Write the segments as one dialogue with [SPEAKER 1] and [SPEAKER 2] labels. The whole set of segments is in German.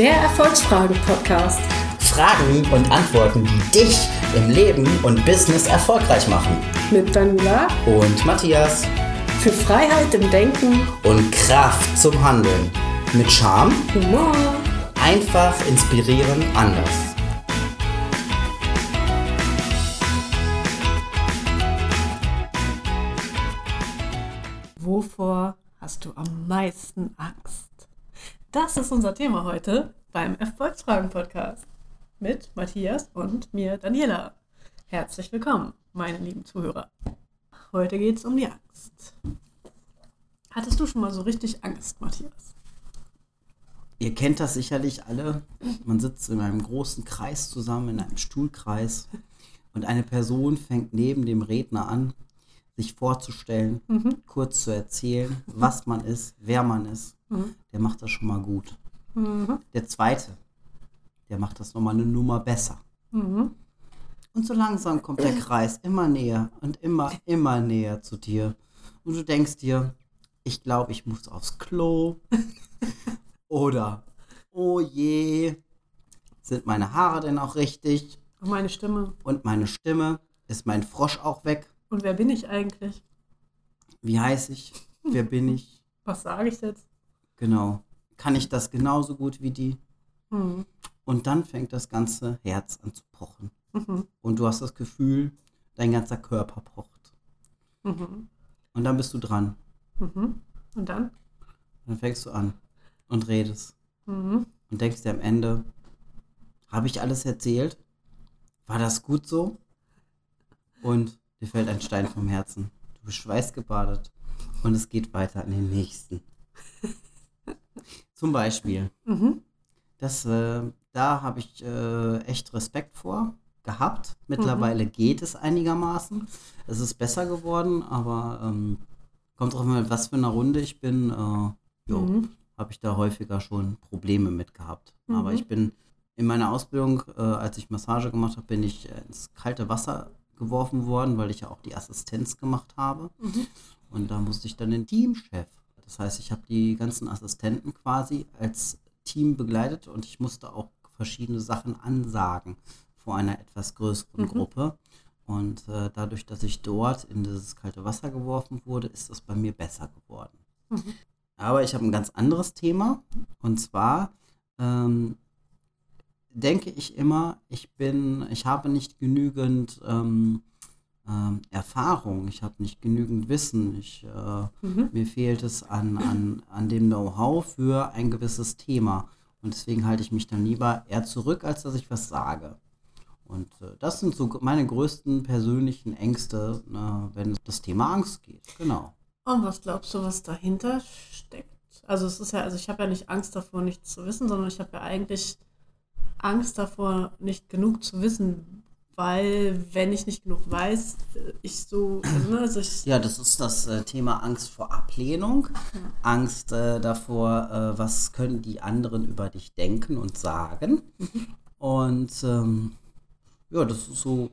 [SPEAKER 1] Der Erfolgsfragen-Podcast.
[SPEAKER 2] Fragen und Antworten, die dich im Leben und Business erfolgreich machen.
[SPEAKER 1] Mit Daniela
[SPEAKER 2] Und Matthias.
[SPEAKER 1] für Freiheit im Denken,
[SPEAKER 2] Und Kraft zum Handeln. Mit Charme,
[SPEAKER 1] Humor.
[SPEAKER 2] einfach inspirieren, anders.
[SPEAKER 1] Wovor hast du am meisten Angst? Das ist unser Thema heute beim Erfolgsfragen-Podcast mit Matthias und mir, Daniela. Herzlich willkommen, meine lieben Zuhörer. Heute geht es um die Angst. Hattest du schon mal so richtig Angst, Matthias?
[SPEAKER 2] Ihr kennt das sicherlich alle. Man sitzt in einem großen Kreis zusammen, in einem Stuhlkreis. Und eine Person fängt neben dem Redner an, sich vorzustellen, kurz zu erzählen, was man ist, wer man ist. Der macht das schon mal gut. Der zweite, der macht das nochmal eine Nummer besser. Und so langsam kommt der Kreis immer näher und immer, immer näher zu dir. Und du denkst dir, ich glaube, ich muss aufs Klo. Oder, oh je, sind meine Haare denn auch richtig?
[SPEAKER 1] Und meine Stimme.
[SPEAKER 2] Und meine Stimme, ist mein Frosch auch weg?
[SPEAKER 1] Und wer bin ich eigentlich?
[SPEAKER 2] Wie heiße ich? Wer bin ich?
[SPEAKER 1] Was sage ich jetzt?
[SPEAKER 2] Genau. Kann ich das genauso gut wie die?
[SPEAKER 1] Mhm.
[SPEAKER 2] Und dann fängt das ganze Herz an zu pochen.
[SPEAKER 1] Mhm.
[SPEAKER 2] Und du hast das Gefühl, dein ganzer Körper pocht.
[SPEAKER 1] Mhm.
[SPEAKER 2] Und dann bist du dran.
[SPEAKER 1] Mhm. Und dann?
[SPEAKER 2] Dann fängst du an und redest.
[SPEAKER 1] Mhm.
[SPEAKER 2] Und denkst dir am Ende, habe ich alles erzählt? War das gut so? Und dir fällt ein Stein vom Herzen. Du bist schweißgebadet. Und es geht weiter an den nächsten. Zum Beispiel,
[SPEAKER 1] Mhm.
[SPEAKER 2] das, äh, da habe ich äh, echt Respekt vor gehabt. Mittlerweile geht es einigermaßen. Es ist besser geworden, aber ähm, kommt drauf an, was für eine Runde ich bin. Äh, jo,
[SPEAKER 1] Mhm.
[SPEAKER 2] habe ich da häufiger schon Probleme mit gehabt. Aber
[SPEAKER 1] Mhm.
[SPEAKER 2] ich bin in meiner Ausbildung, äh, als ich Massage gemacht habe, bin ich äh, ins kalte Wasser geworfen worden, weil ich ja auch die Assistenz gemacht habe.
[SPEAKER 1] Mhm.
[SPEAKER 2] Und da musste ich dann den Teamchef. Das heißt, ich habe die ganzen Assistenten quasi als Team begleitet und ich musste auch verschiedene Sachen ansagen vor einer etwas größeren
[SPEAKER 1] Mhm.
[SPEAKER 2] Gruppe. Und äh, dadurch, dass ich dort in dieses kalte Wasser geworfen wurde, ist es bei mir besser geworden.
[SPEAKER 1] Mhm.
[SPEAKER 2] Aber ich habe ein ganz anderes Thema. Und zwar ähm, denke ich immer, ich bin, ich habe nicht genügend ähm, ähm, Erfahrung, ich habe nicht genügend Wissen, ich, äh,
[SPEAKER 1] Mhm.
[SPEAKER 2] mir fehlt es an, an, an dem Know-how für ein gewisses Thema. Und deswegen halte ich mich dann lieber eher zurück, als dass ich was sage. Und äh, das sind so meine größten persönlichen Ängste, ne, wenn es das Thema Angst geht. Genau.
[SPEAKER 1] Und was glaubst du, was dahinter steckt? Also es ist ja, also ich habe ja nicht Angst davor, nichts zu wissen, sondern ich habe ja eigentlich Angst davor, nicht genug zu wissen, weil wenn ich nicht genug weiß, ich so, also, ne, also ich,
[SPEAKER 2] Ja, das ist das äh, Thema Angst vor Ablehnung, Angst äh, davor, äh, was können die anderen über dich denken und sagen. Und ähm, ja, das ist so,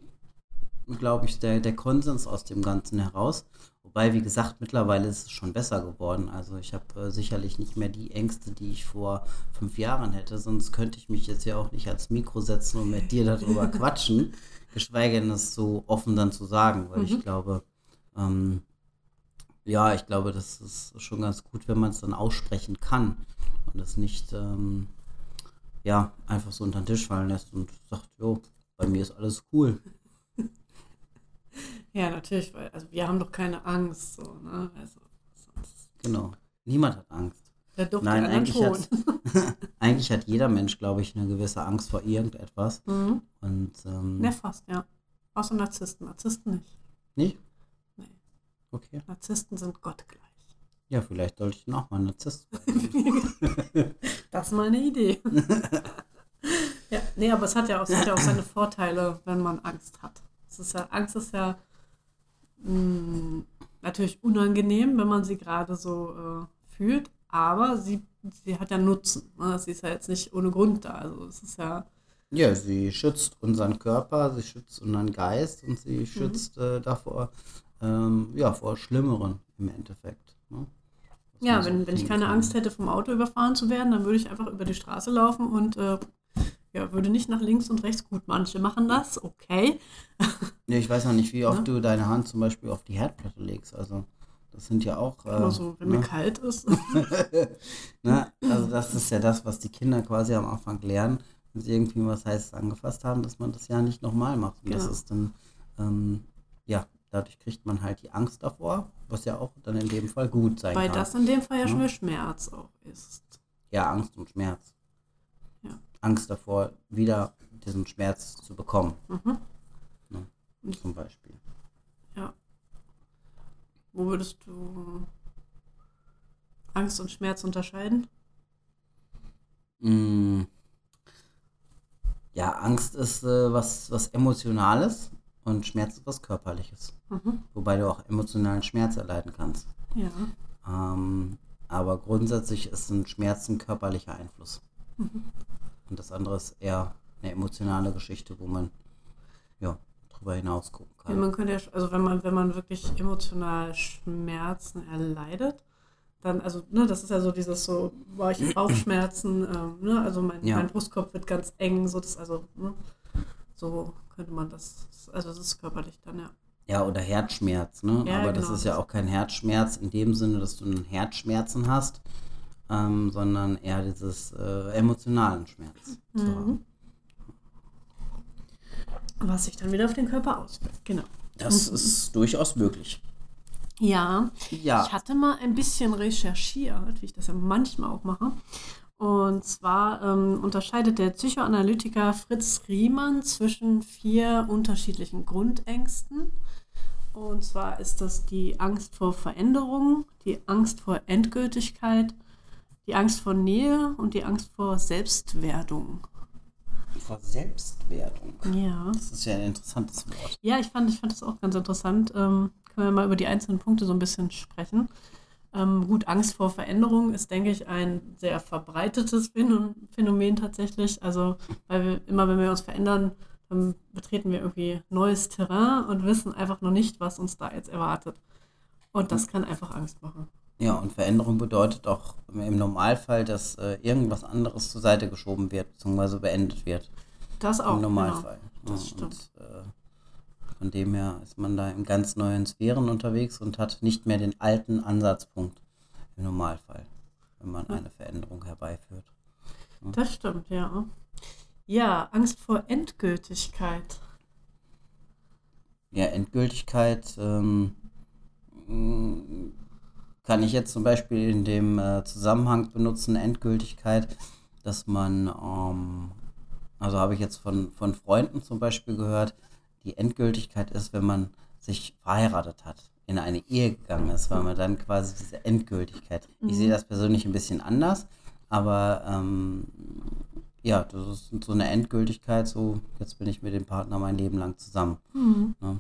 [SPEAKER 2] glaube ich, der, der Konsens aus dem Ganzen heraus. Wobei, wie gesagt, mittlerweile ist es schon besser geworden. Also ich habe äh, sicherlich nicht mehr die Ängste, die ich vor fünf Jahren hätte. Sonst könnte ich mich jetzt ja auch nicht ans Mikro setzen und mit dir darüber quatschen. Geschweige denn, das so offen dann zu sagen, weil ich glaube, ähm, ja, ich glaube, das ist schon ganz gut, wenn man es dann aussprechen kann und es nicht, ähm, ja, einfach so unter den Tisch fallen lässt und sagt, jo, bei mir ist alles cool.
[SPEAKER 1] Ja natürlich, weil, also wir haben doch keine Angst, so, ne, also
[SPEAKER 2] Genau. Niemand hat Angst.
[SPEAKER 1] der Duft
[SPEAKER 2] Nein, eigentlich hat, eigentlich hat jeder Mensch, glaube ich, eine gewisse Angst vor irgendetwas.
[SPEAKER 1] Mhm.
[SPEAKER 2] Und, ähm,
[SPEAKER 1] Ne, fast, ja. Außer Narzissten. Narzissten nicht.
[SPEAKER 2] nicht?
[SPEAKER 1] Nee.
[SPEAKER 2] Okay.
[SPEAKER 1] Narzissten sind gottgleich.
[SPEAKER 2] Ja, vielleicht sollte ich auch mal Narzisst.
[SPEAKER 1] Das ist mal eine Idee. ja, nee, aber es hat ja auch, es hat ja auch seine Vorteile, wenn man Angst hat. Es ist ja, Angst ist ja mh, natürlich unangenehm, wenn man sie gerade so äh, fühlt, aber sie, sie hat ja Nutzen. Ne? Sie ist ja jetzt nicht ohne Grund da. Also es ist ja,
[SPEAKER 2] Ja, sie schützt unseren Körper, sie schützt unseren Geist und sie schützt äh, davor, ähm, ja, vor Schlimmeren im Endeffekt. Ne?
[SPEAKER 1] Ja, wenn, wenn ich keine Angst hätte, vom Auto überfahren zu werden, dann würde ich einfach über die Straße laufen und äh, ja, würde nicht nach links und rechts. Gut, manche machen das, okay.
[SPEAKER 2] Ja, ich weiß noch nicht, wie oft ja? du deine Hand zum Beispiel auf die Herdplatte legst. Also das sind ja auch.
[SPEAKER 1] Äh, also, wenn ne? mir kalt ist.
[SPEAKER 2] ne? Also das ist ja das, was die Kinder quasi am Anfang lernen, wenn sie irgendwie was Heißes angefasst haben, dass man das ja nicht nochmal macht. Und genau. das ist dann, ähm, ja, dadurch kriegt man halt die Angst davor, was ja auch dann in dem Fall gut sein
[SPEAKER 1] Weil
[SPEAKER 2] kann.
[SPEAKER 1] Weil das in dem Fall ja schon mehr Schmerz auch ist.
[SPEAKER 2] Ja, Angst und Schmerz. Ja. Angst davor, wieder diesen Schmerz zu bekommen. Mhm. Ne? Zum Beispiel.
[SPEAKER 1] Ja. Wo würdest du Angst und Schmerz unterscheiden?
[SPEAKER 2] Mm. Ja, Angst ist äh, was, was Emotionales und Schmerz ist was Körperliches. Mhm. Wobei du auch emotionalen Schmerz erleiden kannst.
[SPEAKER 1] Ja.
[SPEAKER 2] Ähm, aber grundsätzlich ist ein Schmerz ein körperlicher Einfluss. Mhm. Und das andere ist eher eine emotionale Geschichte, wo man ja, drüber hinaus gucken kann.
[SPEAKER 1] Ja, man könnte ja, also wenn man, wenn man wirklich emotional Schmerzen erleidet, dann, also, ne, das ist ja so dieses so, war ich Bauchschmerzen, ähm, ne, also mein, ja. mein Brustkorb wird ganz eng, so das, also, ne, so könnte man das, also das ist körperlich dann, ja.
[SPEAKER 2] Ja, oder Herzschmerz, ne? Ja, Aber genau. das ist ja auch kein Herzschmerz in dem Sinne, dass du einen Herzschmerzen hast, ähm, sondern eher dieses äh, emotionalen Schmerz mhm. zu haben.
[SPEAKER 1] Was sich dann wieder auf den Körper auswirkt, genau.
[SPEAKER 2] Das mhm. ist durchaus möglich.
[SPEAKER 1] Ja.
[SPEAKER 2] ja.
[SPEAKER 1] Ich hatte mal ein bisschen recherchiert, wie ich das ja manchmal auch mache. Und zwar ähm, unterscheidet der Psychoanalytiker Fritz Riemann zwischen vier unterschiedlichen Grundängsten. Und zwar ist das die Angst vor Veränderung, die Angst vor Endgültigkeit, die Angst vor Nähe und die Angst vor Selbstwerdung.
[SPEAKER 2] Vor Selbstwerdung?
[SPEAKER 1] Ja.
[SPEAKER 2] Das ist ja ein interessantes Wort.
[SPEAKER 1] Ja, ich fand, ich fand das auch ganz interessant. Ähm, können wir mal über die einzelnen Punkte so ein bisschen sprechen. Ähm, gut, Angst vor Veränderung ist, denke ich, ein sehr verbreitetes Phänomen tatsächlich. Also, weil wir immer, wenn wir uns verändern, dann betreten wir irgendwie neues Terrain und wissen einfach noch nicht, was uns da jetzt erwartet. Und das kann einfach Angst machen.
[SPEAKER 2] Ja, und Veränderung bedeutet auch im Normalfall, dass äh, irgendwas anderes zur Seite geschoben wird, beziehungsweise beendet wird.
[SPEAKER 1] Das auch.
[SPEAKER 2] Im Normalfall.
[SPEAKER 1] Genau. Das ja, stimmt.
[SPEAKER 2] Und, äh, von dem her ist man da in ganz neuen Sphären unterwegs und hat nicht mehr den alten Ansatzpunkt im Normalfall, wenn man eine Veränderung herbeiführt.
[SPEAKER 1] Ja. Das stimmt, ja. Ja, Angst vor Endgültigkeit.
[SPEAKER 2] Ja, Endgültigkeit ähm, kann ich jetzt zum Beispiel in dem äh, Zusammenhang benutzen, Endgültigkeit, dass man, ähm, also habe ich jetzt von, von Freunden zum Beispiel gehört, die Endgültigkeit ist, wenn man sich verheiratet hat, in eine Ehe gegangen ist, weil man dann quasi diese Endgültigkeit. Mhm. Ich sehe das persönlich ein bisschen anders, aber ähm, ja, das ist so eine Endgültigkeit, so jetzt bin ich mit dem Partner mein Leben lang zusammen. Mhm. Ne?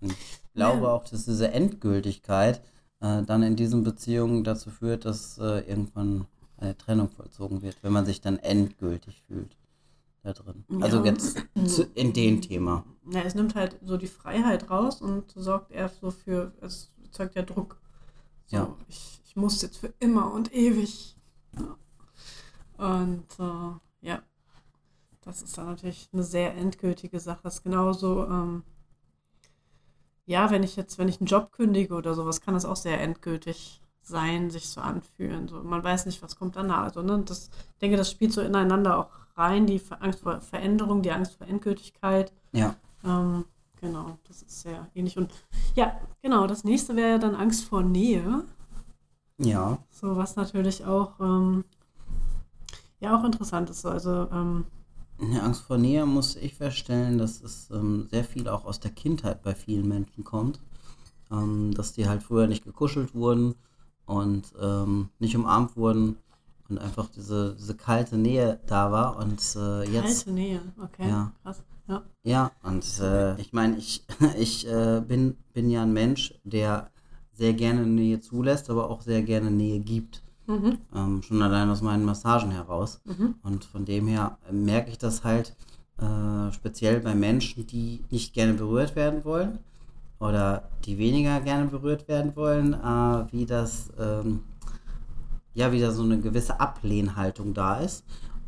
[SPEAKER 2] Und ich glaube ja. auch, dass diese Endgültigkeit äh, dann in diesen Beziehungen dazu führt, dass äh, irgendwann eine Trennung vollzogen wird, wenn man sich dann endgültig fühlt da drin. Ja. Also jetzt in dem Thema.
[SPEAKER 1] Ja, es nimmt halt so die Freiheit raus und sorgt eher so für, es erzeugt ja Druck. So, ja. Ich, ich muss jetzt für immer und ewig. Und äh, ja, das ist dann natürlich eine sehr endgültige Sache. Das ist genauso, ähm, ja, wenn ich jetzt, wenn ich einen Job kündige oder sowas, kann das auch sehr endgültig sein, sich so anfühlen. So, man weiß nicht, was kommt danach. Also, ne, das, ich denke, das spielt so ineinander auch rein, die Angst vor Veränderung, die Angst vor Endgültigkeit.
[SPEAKER 2] Ja.
[SPEAKER 1] Ähm, genau, das ist sehr ähnlich. Und ja, genau, das nächste wäre ja dann Angst vor Nähe.
[SPEAKER 2] Ja.
[SPEAKER 1] So, was natürlich auch, ähm, ja, auch interessant ist. Also, ähm,
[SPEAKER 2] ja, Angst vor Nähe muss ich feststellen, dass es ähm, sehr viel auch aus der Kindheit bei vielen Menschen kommt. Ähm, dass die halt früher nicht gekuschelt wurden und ähm, nicht umarmt wurden und einfach diese, diese kalte Nähe da war und äh, jetzt.
[SPEAKER 1] Kalte Nähe, okay,
[SPEAKER 2] ja.
[SPEAKER 1] krass. Ja,
[SPEAKER 2] ja und äh, ich meine, ich, ich äh, bin, bin ja ein Mensch, der sehr gerne Nähe zulässt, aber auch sehr gerne Nähe gibt. Mhm. Ähm, schon allein aus meinen Massagen heraus. Mhm. Und von dem her merke ich das halt äh, speziell bei Menschen, die nicht gerne berührt werden wollen oder die weniger gerne berührt werden wollen, äh, wie das. Ähm, ja wieder so eine gewisse Ablehnhaltung da ist.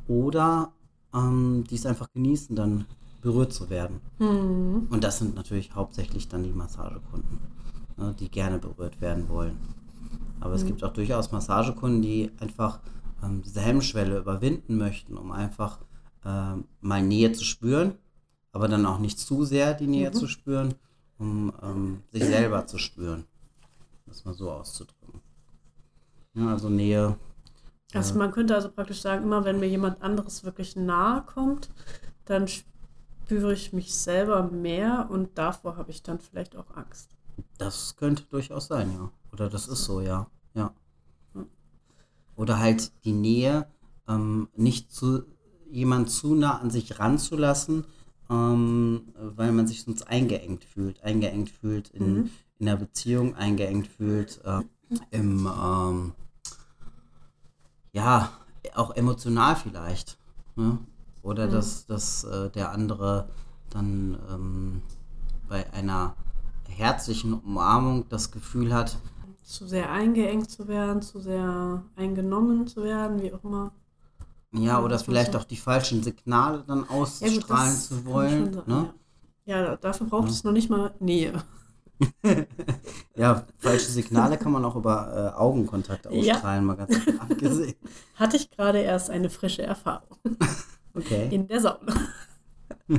[SPEAKER 2] Oder ähm, die es einfach genießen, dann berührt zu werden.
[SPEAKER 1] Mhm.
[SPEAKER 2] Und das sind natürlich hauptsächlich dann die Massagekunden, ne, die gerne berührt werden wollen. Aber es gibt auch durchaus Massagekunden, die einfach ähm, diese Hemmschwelle überwinden möchten, um einfach ähm, mal Nähe zu spüren, aber dann auch nicht zu sehr die Nähe zu spüren, um ähm, sich selber zu spüren. Das mal so auszudrücken. Ja, also Nähe.
[SPEAKER 1] Also man könnte also praktisch sagen, immer wenn mir jemand anderes wirklich nahe kommt, dann spüre ich mich selber mehr und davor habe ich dann vielleicht auch Angst.
[SPEAKER 2] Das könnte durchaus sein, ja. Oder das ist so, ja. Ja. Oder halt die Nähe, ähm, nicht zu jemand zu nah an sich ranzulassen, ähm, weil man sich sonst eingeengt fühlt. Eingeengt fühlt in, in der Beziehung, eingeengt fühlt äh, im, ähm, ja, auch emotional vielleicht. Ne? Oder dass, dass äh, der andere dann ähm, bei einer herzlichen Umarmung das Gefühl hat,
[SPEAKER 1] Zu sehr eingeengt zu werden, zu sehr eingenommen zu werden, wie auch immer.
[SPEAKER 2] ja, oder vielleicht
[SPEAKER 1] ja-
[SPEAKER 2] auch die falschen Signale dann
[SPEAKER 1] Ja,
[SPEAKER 2] ausstrahlen
[SPEAKER 1] das
[SPEAKER 2] zu wollen.
[SPEAKER 1] sein,
[SPEAKER 2] Ne?
[SPEAKER 1] Ja. ja, dafür braucht es noch nicht mal Nähe.
[SPEAKER 2] Ja, falsche Signale kann man auch über äh, Augenkontakt
[SPEAKER 1] Ja.
[SPEAKER 2] ausstrahlen, mal ganz abgesehen.
[SPEAKER 1] Hatte ich gerade erst eine frische Erfahrung
[SPEAKER 2] Okay.
[SPEAKER 1] in der Sauna.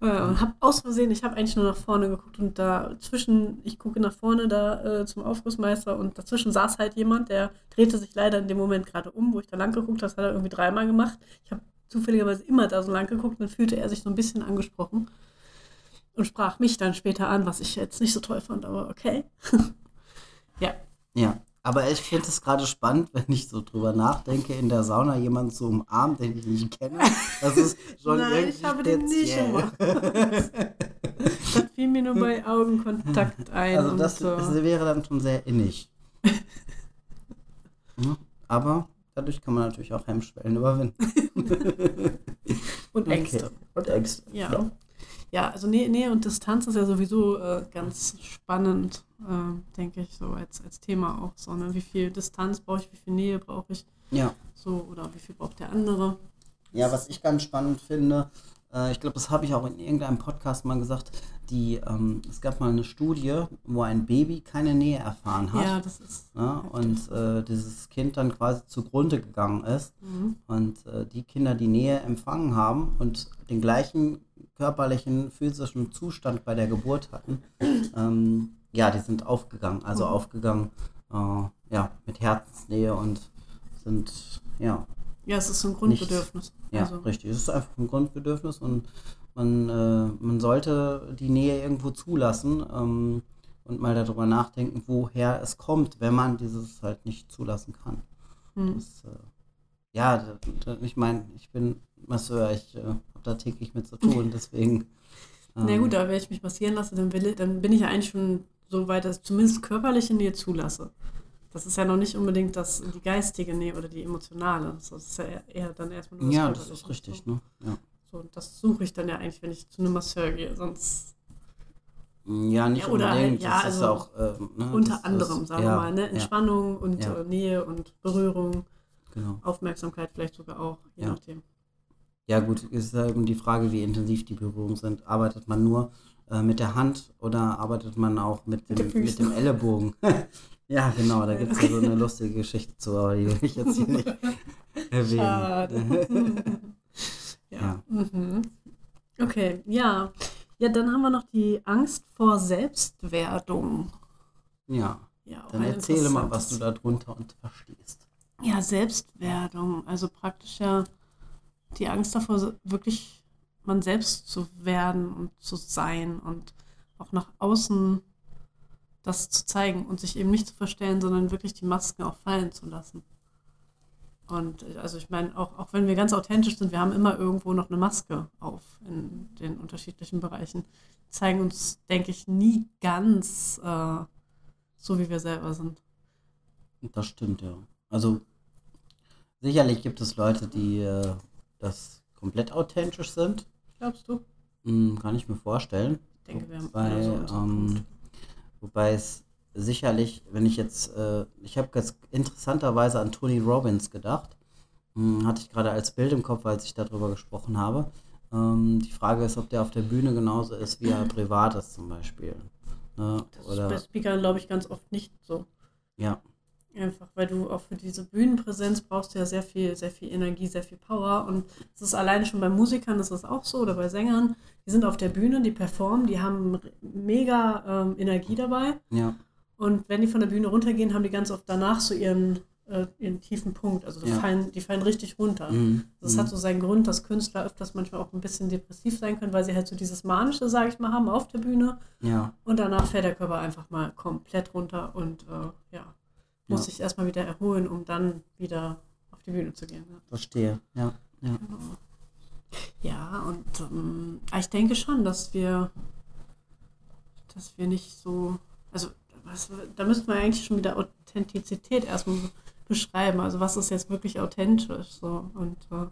[SPEAKER 1] Äh, und habe aus Versehen, ich habe eigentlich nur nach vorne geguckt und dazwischen, ich gucke nach vorne da äh, zum Aufgussmeister und dazwischen saß halt jemand, der drehte sich leider in dem Moment gerade um, wo ich da lang geguckt habe, das hat er irgendwie dreimal gemacht. Ich habe zufälligerweise immer da so lang geguckt dann fühlte er sich so ein bisschen angesprochen und sprach mich dann später an, was ich jetzt nicht so toll fand, aber okay. ja,
[SPEAKER 2] Ja, aber ich finde es gerade spannend, wenn ich so drüber nachdenke, in der Sauna jemanden zu umarmen, den ich nicht kenne. Das ist schon
[SPEAKER 1] Nein,
[SPEAKER 2] irgendwie
[SPEAKER 1] ich habe den nicht gemacht. Das fiel mir nur bei Augenkontakt ein.
[SPEAKER 2] Also das,
[SPEAKER 1] so.
[SPEAKER 2] das wäre dann schon sehr innig. Ja, aber dadurch kann man natürlich auch Hemmschwellen überwinden.
[SPEAKER 1] und Ängste.
[SPEAKER 2] Okay. Und Ängste.
[SPEAKER 1] Ja. ja. Also Nähe, Nähe und Distanz ist ja sowieso äh, ganz spannend, äh, denke ich, so als, als Thema auch. So, ne? Wie viel Distanz brauche ich, wie viel Nähe brauche ich,
[SPEAKER 2] Ja.
[SPEAKER 1] so, oder wie viel braucht der andere.
[SPEAKER 2] Ja, was ich ganz spannend finde, äh, ich glaube, das habe ich auch in irgendeinem Podcast mal gesagt, die, ähm, es gab mal eine Studie, wo ein Baby keine Nähe erfahren hat.
[SPEAKER 1] Ja, das ist.
[SPEAKER 2] Ja, und äh, dieses Kind dann quasi zugrunde gegangen ist.
[SPEAKER 1] Mhm.
[SPEAKER 2] Und äh, die Kinder, die Nähe empfangen haben und den gleichen körperlichen, physischen Zustand bei der Geburt hatten, ähm, ja, die sind aufgegangen. Also
[SPEAKER 1] Mhm.
[SPEAKER 2] aufgegangen, äh, ja, mit Herzensnähe und sind, ja,
[SPEAKER 1] Ja, es ist ein Grundbedürfnis.
[SPEAKER 2] ja,
[SPEAKER 1] also,
[SPEAKER 2] richtig. Es ist einfach ein Grundbedürfnis und man, äh, man sollte die Nähe irgendwo zulassen ähm, und mal darüber nachdenken, woher es kommt, wenn man dieses halt nicht zulassen kann.
[SPEAKER 1] hm.
[SPEAKER 2] Das, äh, ja, ich meine, ich bin Masseur, ich äh, habe da täglich mit zu tun, deswegen.
[SPEAKER 1] Na
[SPEAKER 2] ähm,
[SPEAKER 1] gut, aber wenn ich mich massieren lasse, dann, will, dann bin ich ja eigentlich schon so weit, dass ich zumindest körperliche Nähe zulasse. Das ist ja noch nicht unbedingt das, die geistige Nähe oder die emotionale. Das ist ja eher, dann erstmal nur
[SPEAKER 2] Ja, das ist richtig,
[SPEAKER 1] So.
[SPEAKER 2] ne? Ja.
[SPEAKER 1] So, das suche ich dann ja eigentlich, wenn ich zu einem Masseur gehe. Sonst
[SPEAKER 2] Ja, nicht
[SPEAKER 1] Ja, oder
[SPEAKER 2] unbedingt.
[SPEAKER 1] ja,
[SPEAKER 2] das ist
[SPEAKER 1] also
[SPEAKER 2] auch, ähm, ne,
[SPEAKER 1] unter
[SPEAKER 2] das,
[SPEAKER 1] anderem,
[SPEAKER 2] das,
[SPEAKER 1] sagen
[SPEAKER 2] ja,
[SPEAKER 1] wir mal, ne? Entspannung und äh, Nähe und Berührung,
[SPEAKER 2] genau.
[SPEAKER 1] Aufmerksamkeit vielleicht sogar auch, je
[SPEAKER 2] Ja.
[SPEAKER 1] nachdem.
[SPEAKER 2] Ja, gut, ist ja eben die Frage, wie intensiv die Berührungen sind. Arbeitet man nur äh, mit der Hand oder arbeitet man auch mit dem, mit dem Ellenbogen? ja, genau, da gibt es ja so eine lustige Geschichte zu, aber die will ich jetzt hier nicht erwähnen.
[SPEAKER 1] Schade. ja.
[SPEAKER 2] Ja.
[SPEAKER 1] Mhm. Okay, ja. Ja, dann haben wir noch die Angst vor Selbstwerdung.
[SPEAKER 2] ja,
[SPEAKER 1] Ja,
[SPEAKER 2] dann erzähle mal, was du darunter und verstehst.
[SPEAKER 1] Ja, Selbstwerdung. Also praktisch ja die Angst davor, wirklich man selbst zu werden und zu sein und auch nach außen das zu zeigen und sich eben nicht zu verstellen, sondern wirklich die Masken auch fallen zu lassen. Und äh, also ich meine, auch, auch wenn wir ganz authentisch sind, wir haben immer irgendwo noch eine Maske auf in den unterschiedlichen Bereichen. Zeigen uns, denke ich, nie ganz äh, so, wie wir selber sind.
[SPEAKER 2] Das stimmt, ja. Also, sicherlich gibt es Leute, die äh, das komplett authentisch sind.
[SPEAKER 1] Glaubst du?
[SPEAKER 2] Hm, kann ich mir vorstellen.
[SPEAKER 1] Ich denke, wir haben
[SPEAKER 2] Wobei,
[SPEAKER 1] alle so
[SPEAKER 2] ähm, wobei es sicherlich, wenn ich jetzt, äh, ich habe ganz interessanterweise an Tony Robbins gedacht. Hm, hatte ich gerade als Bild im Kopf, als ich darüber gesprochen habe. Ähm, die Frage ist, ob der auf der Bühne genauso ist, wie er privat ist zum Beispiel. Ne?
[SPEAKER 1] Das ist bei Speakern, glaube ich, ganz oft nicht so.
[SPEAKER 2] Ja.
[SPEAKER 1] Einfach, weil du auch für diese Bühnenpräsenz brauchst du ja sehr viel, sehr viel Energie, sehr viel Power. Und es ist alleine schon bei Musikern ist das auch so oder bei Sängern. Die sind auf der Bühne, die performen, die haben mega ähm, Energie dabei.
[SPEAKER 2] Ja.
[SPEAKER 1] Und wenn die von der Bühne runtergehen, haben die ganz oft danach so ihren, äh, ihren tiefen Punkt. Also die,
[SPEAKER 2] Ja.
[SPEAKER 1] fallen, die fallen richtig runter.
[SPEAKER 2] Mhm.
[SPEAKER 1] Das
[SPEAKER 2] Mhm.
[SPEAKER 1] hat so seinen Grund, dass Künstler öfters manchmal auch ein bisschen depressiv sein können, weil sie halt so dieses Manische, sage ich mal, haben auf der Bühne.
[SPEAKER 2] Ja.
[SPEAKER 1] Und danach fällt der Körper einfach mal komplett runter und äh, ja, muss
[SPEAKER 2] Ja.
[SPEAKER 1] sich erstmal wieder erholen, um dann wieder auf die Bühne zu gehen.
[SPEAKER 2] Verstehe. Ja. Ja.
[SPEAKER 1] genau. ja und ähm, ich denke schon, dass wir, dass wir nicht so, also was, da müssten wir eigentlich schon wieder Authentizität erstmal beschreiben. Also was ist jetzt wirklich authentisch so und äh,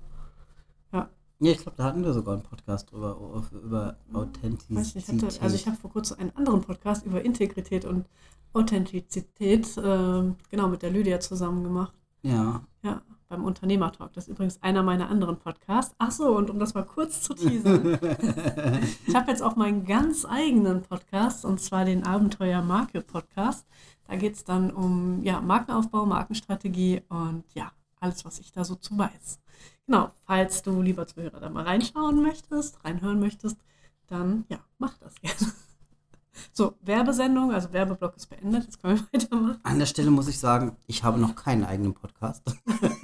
[SPEAKER 2] Ja, ich glaube, da hatten wir sogar einen Podcast drüber, über
[SPEAKER 1] Weiß nicht, ich
[SPEAKER 2] Authentizität.
[SPEAKER 1] hatte, also ich habe vor kurzem einen anderen Podcast über Integrität und Authentizität, ähm, genau, mit der Lydia zusammen gemacht.
[SPEAKER 2] ja.
[SPEAKER 1] Ja, beim Unternehmertalk. Das ist übrigens einer meiner anderen Podcasts. Ach so, und um das mal kurz zu teasern. ich habe jetzt auch meinen ganz eigenen Podcast, und zwar den Abenteuer Marke Podcast. Da geht es dann um ja, Markenaufbau, Markenstrategie und ja, alles, was ich da so zu weiß. Genau, falls du, lieber Zuhörer, da mal reinschauen möchtest, reinhören möchtest, dann ja, mach das gerne. So, Werbesendung, also Werbeblock ist beendet, jetzt können wir weitermachen.
[SPEAKER 2] An der Stelle muss ich sagen, ich habe noch keinen eigenen Podcast.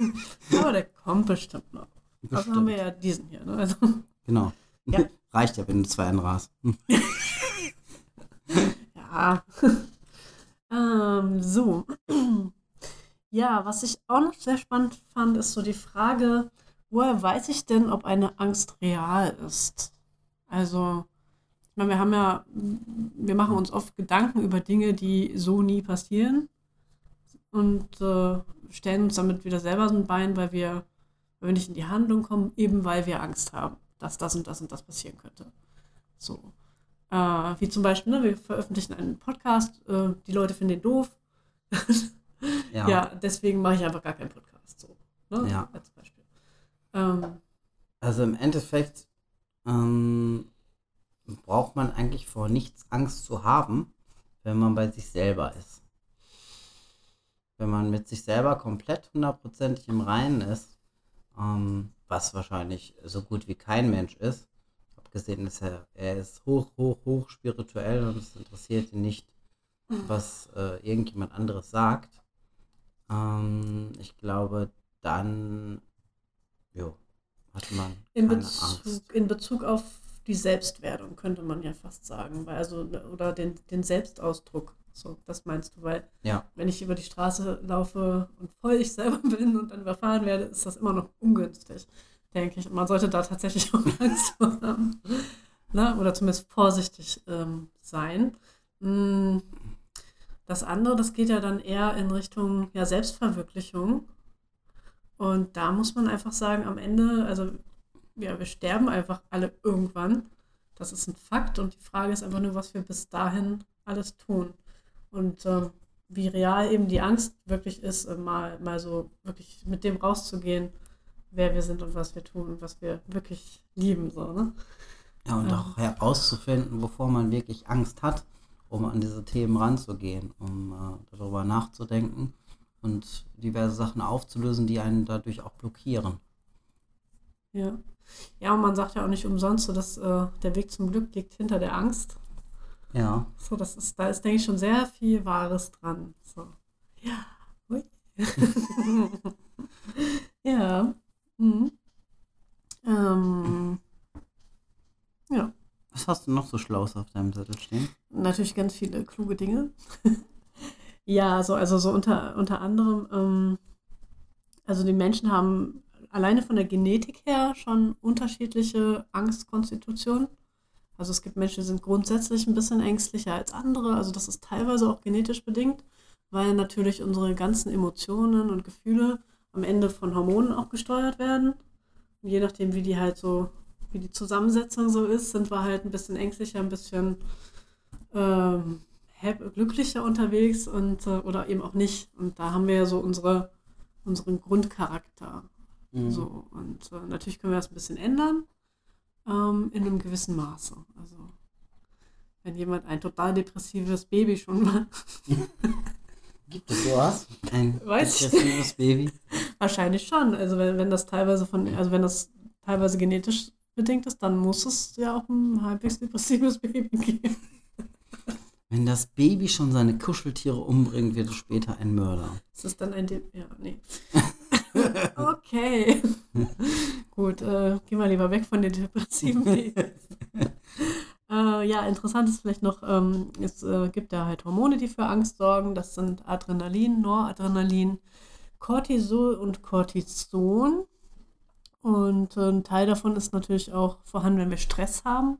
[SPEAKER 1] Aber der kommt bestimmt noch. Also
[SPEAKER 2] Bestimmt.
[SPEAKER 1] haben wir ja diesen hier. Ne? Also,
[SPEAKER 2] Genau.
[SPEAKER 1] Ja.
[SPEAKER 2] Reicht ja, wenn du zwei andere hast.
[SPEAKER 1] ja. ähm, so. ja, was ich auch noch sehr spannend fand, ist so die Frage, woher weiß ich denn, ob eine Angst real ist? Also, ich meine, wir haben ja, wir machen uns oft Gedanken über Dinge, die so nie passieren und äh, stellen uns damit wieder selber so ein Bein, weil wir, weil wir nicht in die Handlung kommen, eben weil wir Angst haben, dass das und das und das passieren könnte. So. Äh, wie zum Beispiel, ne, wir veröffentlichen einen Podcast, äh, die Leute finden den doof.
[SPEAKER 2] Ja.
[SPEAKER 1] ja. deswegen mache ich einfach gar keinen Podcast. So, ne?
[SPEAKER 2] Ja.
[SPEAKER 1] Als Beispiel. Ähm,
[SPEAKER 2] Also im Endeffekt ähm, braucht man eigentlich vor nichts Angst zu haben, wenn man bei sich selber ist. Wenn man mit sich selber komplett hundertprozentig im Reinen ist, ähm, was wahrscheinlich so gut wie kein Mensch ist, abgesehen ist er, er ist hoch, hoch, hoch spirituell und es interessiert ihn nicht, was äh, irgendjemand anderes sagt. Ähm, ich glaube, dann jo, hat man
[SPEAKER 1] in,
[SPEAKER 2] keine
[SPEAKER 1] Bezug,
[SPEAKER 2] Angst.
[SPEAKER 1] in Bezug auf die Selbstwerdung könnte man ja fast sagen. Weil also, oder den, den Selbstausdruck. So, das meinst du, weil
[SPEAKER 2] Ja,
[SPEAKER 1] wenn ich über die Straße laufe und voll ich selber bin und dann überfahren werde, ist das immer noch ungünstig, denke ich. Und man sollte da tatsächlich auch Angst haben. Ne? Oder zumindest vorsichtig ähm, sein. Mm, Das andere, das geht ja dann eher in Richtung ja, Selbstverwirklichung. Und da muss man einfach sagen, am Ende, also ja, wir sterben einfach alle irgendwann. Das ist ein Fakt und die Frage ist einfach nur, was wir bis dahin alles tun. Und ähm, wie real eben die Angst wirklich ist, äh, mal, mal so wirklich mit dem rauszugehen, wer wir sind und was wir tun und was wir wirklich lieben. So, ne?
[SPEAKER 2] ja und
[SPEAKER 1] Ja.
[SPEAKER 2] auch herauszufinden, wovor man wirklich Angst hat, um an diese Themen ranzugehen, um äh, darüber nachzudenken und diverse Sachen aufzulösen, die einen dadurch auch blockieren.
[SPEAKER 1] Ja. Ja, und man sagt ja auch nicht umsonst, so, dass äh, der Weg zum Glück liegt hinter der Angst.
[SPEAKER 2] Ja,
[SPEAKER 1] So, das ist, da ist, denke ich, schon sehr viel Wahres dran. So. Ja. Mhm. Ähm, ja.
[SPEAKER 2] was hast du noch so Schlaues auf deinem Zettel stehen?
[SPEAKER 1] Natürlich ganz viele kluge Dinge. ja, so, also so unter, unter anderem, ähm, also die Menschen haben alleine von der Genetik her schon unterschiedliche Angstkonstitutionen. Also es gibt Menschen, die sind grundsätzlich ein bisschen ängstlicher als andere. Also das ist teilweise auch genetisch bedingt, weil natürlich unsere ganzen Emotionen und Gefühle am Ende von Hormonen auch gesteuert werden. Je nachdem, wie die halt so, wie die Zusammensetzung so ist, sind wir halt ein bisschen ängstlicher, ein bisschen ähm, glücklicher unterwegs und äh, oder eben auch nicht. Und da haben wir ja so unsere, unseren Grundcharakter. Mhm. So, und äh, natürlich können wir das ein bisschen ändern ähm, in einem gewissen Maße. Also wenn jemand ein total depressives Baby schon war.
[SPEAKER 2] Gibt es sowas? Ein
[SPEAKER 1] Weiß depressives Baby? Wahrscheinlich schon. Also wenn, wenn das teilweise von, also wenn das teilweise genetisch bedingt ist, dann muss es ja auch ein halbwegs depressives Baby geben.
[SPEAKER 2] Wenn das Baby schon seine Kuscheltiere umbringt, wird es später ein Mörder.
[SPEAKER 1] Ist das dann ein De Ja, nee. okay. Gut, äh, gehen wir lieber weg von den depressiven Babys. äh, ja, interessant ist vielleicht noch, ähm, es äh, gibt ja halt Hormone, die für Angst sorgen. Das sind Adrenalin, Noradrenalin, Cortisol und Cortison. Und äh, ein Teil davon ist natürlich auch vorhanden, wenn wir Stress haben.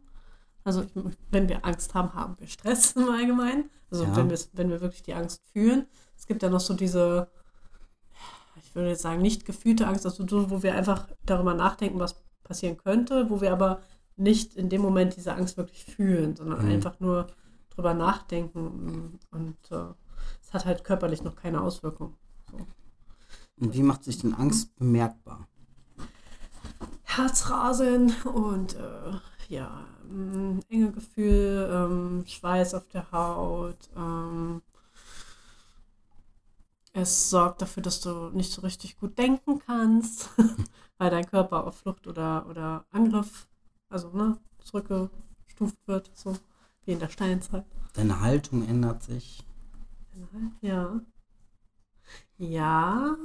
[SPEAKER 1] Also wenn wir Angst haben, haben wir Stress im Allgemeinen. Also ja. wenn, wir, wenn wir wirklich die Angst fühlen. Es gibt ja noch so diese, ich würde jetzt sagen, nicht gefühlte Angst, also so, wo wir einfach darüber nachdenken, was passieren könnte, wo wir aber nicht in dem Moment diese Angst wirklich fühlen, sondern mhm. einfach nur drüber nachdenken und äh, es hat halt körperlich noch keine Auswirkung. So.
[SPEAKER 2] Und wie macht sich denn Angst bemerkbar?
[SPEAKER 1] Herzrasen und äh, ja, ähm, enge Gefühl, ähm, Schweiß auf der Haut. Ähm, es sorgt dafür, dass du nicht so richtig gut denken kannst, weil dein Körper auf Flucht oder, oder Angriff, also ne, zurückgestuft wird, so wie in der Steinzeit.
[SPEAKER 2] Deine Haltung ändert sich.
[SPEAKER 1] Ja. Ja.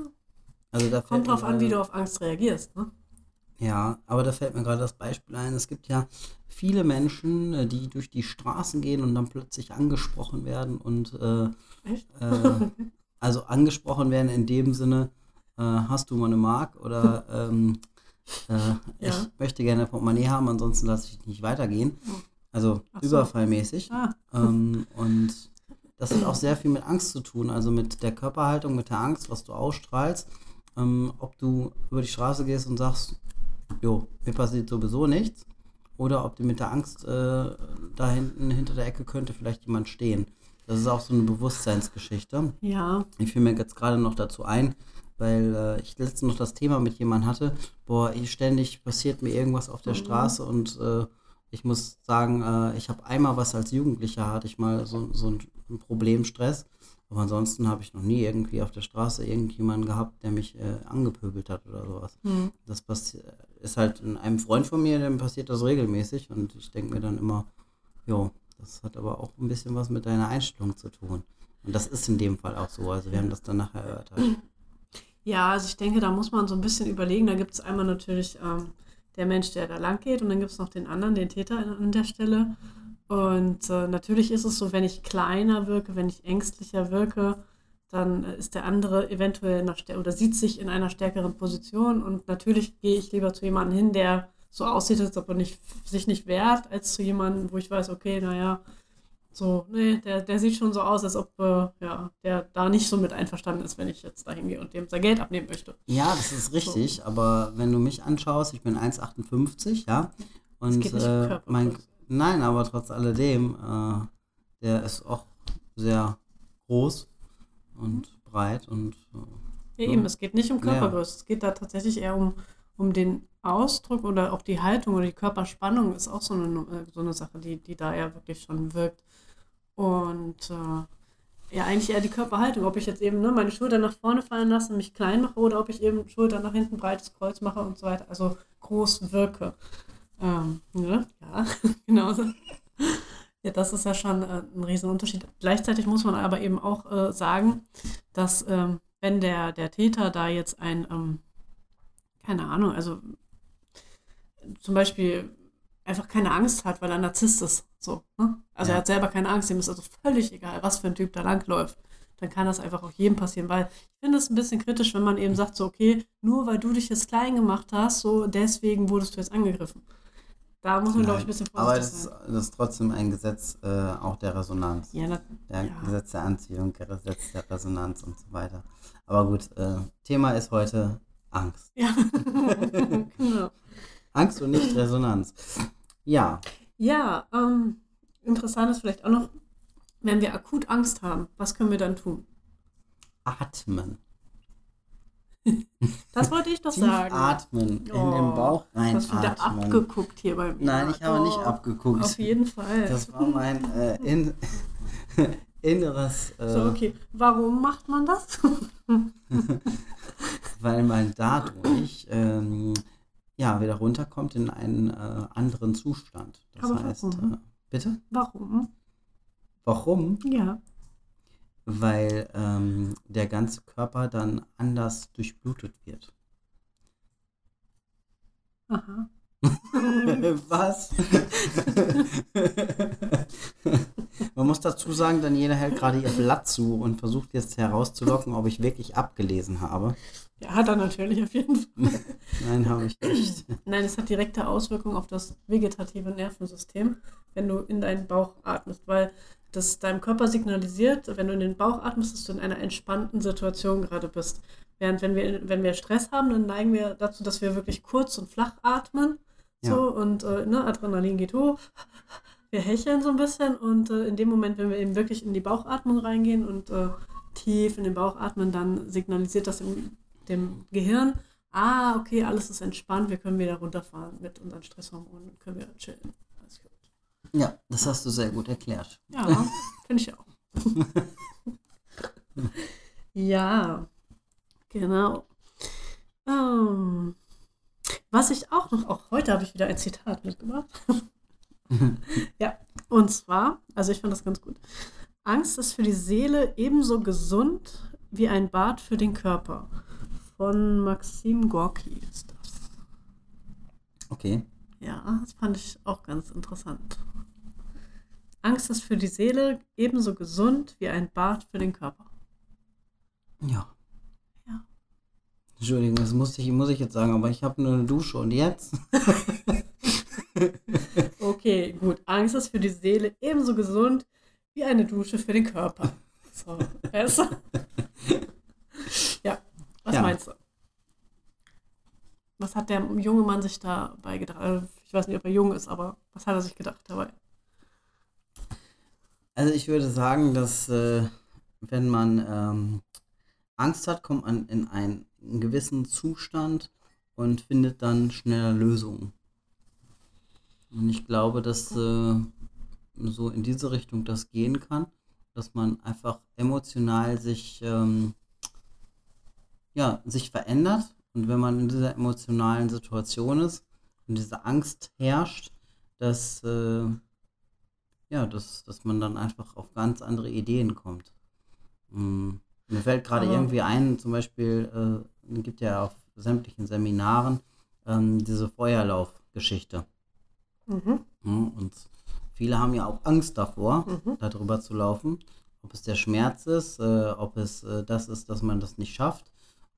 [SPEAKER 1] Also da Kommt drauf an, wie du auf Angst reagierst, ne?
[SPEAKER 2] Ja, aber da fällt mir gerade das Beispiel ein. Es gibt ja viele Menschen, äh, die durch die Straßen gehen und dann plötzlich angesprochen werden und äh, äh, also angesprochen werden in dem Sinne, äh, hast du mal eine Mark oder ähm, äh, ja. ich möchte gerne Portemonnaie haben, ansonsten lasse ich dich nicht weitergehen. Also so. überfallmäßig. Ah. Ähm, und das hat auch sehr viel mit Angst zu tun, also mit der Körperhaltung, mit der Angst, was du ausstrahlst. Ähm, ob du über die Straße gehst und sagst, jo, mir passiert sowieso nichts. Oder ob du mit der Angst, äh, da hinten hinter der Ecke könnte vielleicht jemand stehen. Das ist auch so eine Bewusstseinsgeschichte.
[SPEAKER 1] Ja.
[SPEAKER 2] Ich fiel mir jetzt gerade noch dazu ein, weil äh, ich letztens noch das Thema mit jemandem hatte, boah, ständig passiert mir irgendwas auf der mhm. Straße und äh, ich muss sagen, äh, ich habe einmal was als Jugendlicher hatte ich mal so, so ein Problemstress aber ansonsten habe ich noch nie irgendwie auf der Straße irgendjemanden gehabt, der mich äh, angepöbelt hat oder sowas. Mhm. Das ist halt in einem Freund von mir, dem passiert das regelmäßig und ich denke mir dann immer, jo, das hat aber auch ein bisschen was mit deiner Einstellung zu tun. Und das ist in dem Fall auch so. Also wir haben das dann nachher erörtert.
[SPEAKER 1] Ja, also ich denke, da muss man so ein bisschen überlegen. Da gibt es einmal natürlich ähm, der Mensch, der da lang geht und dann gibt es noch den anderen, den Täter an der Stelle. Und äh, natürlich ist es so, wenn ich kleiner wirke, wenn ich ängstlicher wirke, dann ist der andere eventuell in einer oder sieht sich in einer stärkeren Position. Und natürlich gehe ich lieber zu jemandem hin, der so aussieht, als ob er nicht, sich nicht wehrt, als zu jemandem, wo ich weiß, okay, naja, so, nee, der, der sieht schon so aus, als ob äh, ja, der da nicht so mit einverstanden ist, wenn ich jetzt da hingehe und dem sein Geld abnehmen möchte.
[SPEAKER 2] Ja, das ist richtig, so. aber wenn du mich anschaust, ich bin 1,58, ja, und äh, mein, Nein, aber trotz alledem, äh, der ist auch sehr groß und breit und.
[SPEAKER 1] Äh, ja, eben, es geht nicht um Körpergröße, ja. es geht da tatsächlich eher um, um den Ausdruck oder auch die Haltung oder die Körperspannung ist auch so eine, äh, so eine Sache, die, die da ja wirklich schon wirkt. Und äh, ja, eigentlich eher die Körperhaltung, ob ich jetzt eben ne, meine Schulter nach vorne fallen lasse, mich klein mache oder ob ich eben Schulter nach hinten breites Kreuz mache und so weiter, also groß wirke. Ähm, ne? Ja, genauso. Ja, das ist ja schon äh, ein Riesenunterschied. Gleichzeitig muss man aber eben auch äh, sagen, dass ähm, wenn der, der Täter da jetzt ein, ähm, keine Ahnung, also zum Beispiel einfach keine Angst hat, weil er Narzisst ist. So, ne? Also ja. er hat selber keine Angst, ihm ist also völlig egal, was für ein Typ da langläuft. Dann kann das einfach auch jedem passieren, weil ich finde es ein bisschen kritisch, wenn man eben sagt, so, okay, nur weil du dich jetzt klein gemacht hast, so deswegen wurdest du jetzt angegriffen. Da muss man, glaube ich, ein bisschen
[SPEAKER 2] vorsichtig Aber das, sein. Aber das ist trotzdem ein Gesetz äh, auch der Resonanz. Ja, das, der ja. Gesetz der Anziehung, Gesetz der Resonanz und so weiter. Aber gut, äh, Thema ist heute Angst. Ja, genau. Angst und nicht Resonanz. Ja.
[SPEAKER 1] Ja, ähm, interessant ist vielleicht auch noch, Wenn wir akut Angst haben, was können wir dann tun?
[SPEAKER 2] Atmen.
[SPEAKER 1] Das wollte ich doch
[SPEAKER 2] Tief
[SPEAKER 1] sagen.
[SPEAKER 2] atmen. In
[SPEAKER 1] Oh,
[SPEAKER 2] den Bauch
[SPEAKER 1] Du hast wieder
[SPEAKER 2] reinatmen.
[SPEAKER 1] abgeguckt hier bei mir.
[SPEAKER 2] Nein, ich habe nicht
[SPEAKER 1] Oh,
[SPEAKER 2] abgeguckt.
[SPEAKER 1] Auf jeden Fall.
[SPEAKER 2] Das war mein äh, in, inneres, äh,
[SPEAKER 1] so, okay. Warum macht man das?
[SPEAKER 2] weil man dadurch ähm, ja wieder runterkommt in einen äh, anderen Zustand. Das
[SPEAKER 1] Aber
[SPEAKER 2] heißt,
[SPEAKER 1] warum?
[SPEAKER 2] äh, bitte?
[SPEAKER 1] Warum?
[SPEAKER 2] Warum?
[SPEAKER 1] Ja.
[SPEAKER 2] Weil ähm, der ganze Körper dann anders durchblutet wird.
[SPEAKER 1] Aha.
[SPEAKER 2] Was? Man muss dazu sagen, Daniela hält gerade ihr Blatt zu und versucht jetzt herauszulocken, ob ich wirklich abgelesen habe.
[SPEAKER 1] Ja, hat er natürlich auf jeden Fall.
[SPEAKER 2] Nein, habe ich nicht.
[SPEAKER 1] Nein, es hat direkte Auswirkungen auf das vegetative Nervensystem, wenn du in deinen Bauch atmest, weil das deinem Körper signalisiert, wenn du in den Bauch atmest, dass du in einer entspannten Situation gerade bist. Während wenn wir, wenn wir Stress haben, dann neigen wir dazu, dass wir wirklich kurz und flach atmen.
[SPEAKER 2] Ja.
[SPEAKER 1] So, und äh, ne, Adrenalin geht hoch. Wir hecheln so ein bisschen und äh, in dem Moment, wenn wir eben wirklich in die Bauchatmung reingehen und äh, tief in den Bauch atmen, dann signalisiert das im, dem Gehirn, ah, okay, alles ist entspannt, wir können wieder runterfahren mit unseren Stresshormonen und können wieder chillen.
[SPEAKER 2] Ja, das hast du sehr gut erklärt.
[SPEAKER 1] Ja, finde ich auch. ja, genau. Ähm, was ich auch noch, auch heute habe ich wieder ein Zitat mitgebracht. ja, und zwar, also ich fand das ganz gut. Angst ist für die Seele ebenso gesund wie ein Bad für den Körper. Von Maxim Gorki ist das.
[SPEAKER 2] Okay.
[SPEAKER 1] Ja, das fand ich auch ganz interessant. Angst ist für die Seele ebenso gesund wie ein Bad für den Körper.
[SPEAKER 2] Ja.
[SPEAKER 1] Ja.
[SPEAKER 2] Entschuldigung, das muss ich, muss ich jetzt sagen, aber ich habe nur eine Dusche und jetzt?
[SPEAKER 1] Okay, gut. Angst ist für die Seele ebenso gesund wie eine Dusche für den Körper. So, besser. Ja, was
[SPEAKER 2] Ja.
[SPEAKER 1] meinst du? Was hat der junge Mann sich dabei gedacht? Ich weiß nicht, ob er jung ist, aber was hat er sich gedacht dabei?
[SPEAKER 2] Also ich würde sagen, dass äh, wenn man ähm, Angst hat, kommt man in einen, gewissen Zustand und findet dann schneller Lösungen. Und ich glaube, dass äh, so in diese Richtung das gehen kann, dass man einfach emotional sich, ähm, ja, sich verändert. Und wenn man in dieser emotionalen Situation ist und diese Angst herrscht, dass äh, ja, dass, dass man dann einfach auf ganz andere Ideen kommt. Mm, Mir fällt gerade irgendwie ein, zum Beispiel, äh, gibt ja auf sämtlichen Seminaren ähm, diese Feuerlaufgeschichte.
[SPEAKER 1] Mhm.
[SPEAKER 2] Mm, Und viele haben ja auch Angst davor,
[SPEAKER 1] Mhm.
[SPEAKER 2] darüber zu laufen. Ob es der Schmerz ist, äh, ob es äh, das ist, dass man das nicht schafft.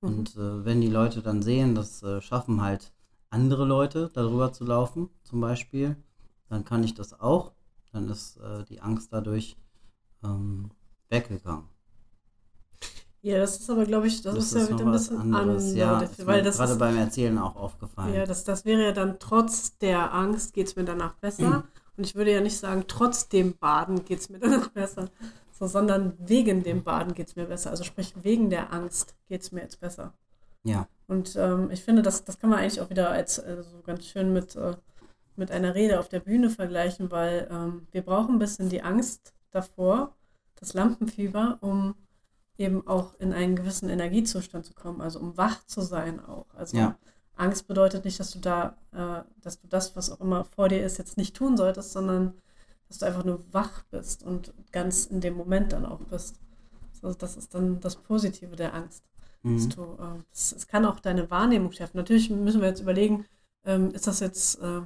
[SPEAKER 1] Mhm.
[SPEAKER 2] Und äh, wenn die Leute dann sehen, das äh, schaffen halt andere Leute, darüber zu laufen, zum Beispiel, dann kann ich das auch. Dann ist äh, die Angst dadurch ähm, weggegangen.
[SPEAKER 1] Ja, das ist aber, glaube ich, das, ist ja
[SPEAKER 2] noch
[SPEAKER 1] wieder ein
[SPEAKER 2] was
[SPEAKER 1] bisschen anderes.
[SPEAKER 2] Ja,
[SPEAKER 1] dafür,
[SPEAKER 2] ist
[SPEAKER 1] weil das
[SPEAKER 2] gerade
[SPEAKER 1] ist,
[SPEAKER 2] beim Erzählen auch aufgefallen.
[SPEAKER 1] ja, das, das wäre ja dann trotz der Angst geht es mir danach besser. Und ich würde ja nicht sagen, trotz dem Baden geht es mir danach besser, so, sondern wegen dem Baden geht es mir besser. Also sprich, wegen der Angst geht es mir jetzt besser.
[SPEAKER 2] ja.
[SPEAKER 1] Und ähm, ich finde, das, das kann man eigentlich auch wieder als äh, so ganz schön mit, äh, mit einer Rede auf der Bühne vergleichen, weil ähm, wir brauchen ein bisschen die Angst davor, das Lampenfieber, um eben auch in einen gewissen Energiezustand zu kommen, also um wach zu sein auch. Also
[SPEAKER 2] Ja.
[SPEAKER 1] Angst bedeutet nicht, dass du da, äh, dass du das, was auch immer vor dir ist, jetzt nicht tun solltest, sondern dass du einfach nur wach bist und ganz in dem Moment dann auch bist. Also das ist dann das Positive der Angst.
[SPEAKER 2] Mhm.
[SPEAKER 1] du, äh, es, es kann auch deine Wahrnehmung schärfen. Natürlich müssen wir jetzt überlegen, ähm, ist das jetzt äh,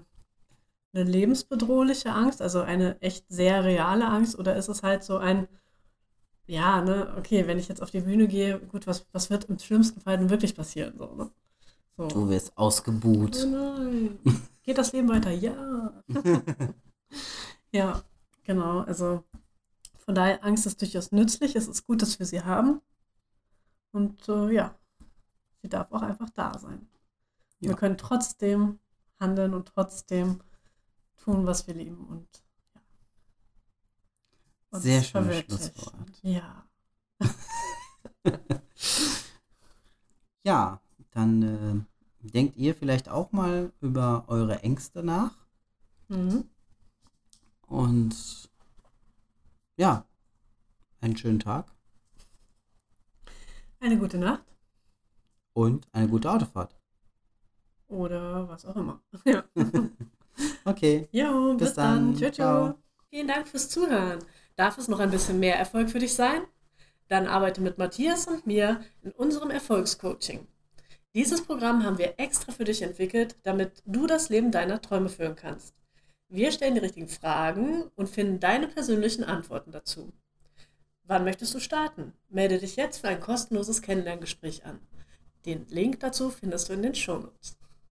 [SPEAKER 1] eine lebensbedrohliche Angst, also eine echt sehr reale Angst, oder ist es halt so ein, ja, ne, okay, wenn ich jetzt auf die Bühne gehe, gut, was, was wird im schlimmsten Fall denn wirklich passieren? So, ne? so.
[SPEAKER 2] Du wirst
[SPEAKER 1] Oh
[SPEAKER 2] ausgebuht.
[SPEAKER 1] nein. Geht das Leben weiter? Ja. ja, genau. Also von daher, Angst ist durchaus nützlich. Es ist gut, dass wir sie haben. Und äh, ja, sie darf auch einfach da sein.
[SPEAKER 2] Ja.
[SPEAKER 1] Wir können trotzdem handeln und trotzdem tun, was wir lieben. Und uns
[SPEAKER 2] Sehr schönes. Schlusswort.
[SPEAKER 1] Ja.
[SPEAKER 2] Ja, dann äh, denkt ihr vielleicht auch mal über eure Ängste nach.
[SPEAKER 1] Mhm.
[SPEAKER 2] Und ja, einen schönen Tag
[SPEAKER 1] Eine gute Nacht
[SPEAKER 2] und eine gute Autofahrt.
[SPEAKER 1] oder was auch immer. Ja.
[SPEAKER 2] Okay,
[SPEAKER 1] Jo, bis,
[SPEAKER 2] Bis
[SPEAKER 1] dann.
[SPEAKER 2] dann.
[SPEAKER 1] Tschö, tschö.
[SPEAKER 2] Ciao.
[SPEAKER 1] Vielen Dank fürs Zuhören. Darf es noch ein bisschen mehr Erfolg für dich sein? Dann arbeite mit Matthias und mir in unserem Erfolgscoaching. Dieses Programm haben wir extra für dich entwickelt, damit du das Leben deiner Träume führen kannst. Wir stellen die richtigen Fragen und finden deine persönlichen Antworten dazu. Wann möchtest du starten? Melde dich jetzt für ein kostenloses Kennenlerngespräch an. Den Link dazu findest du in den Shownotes.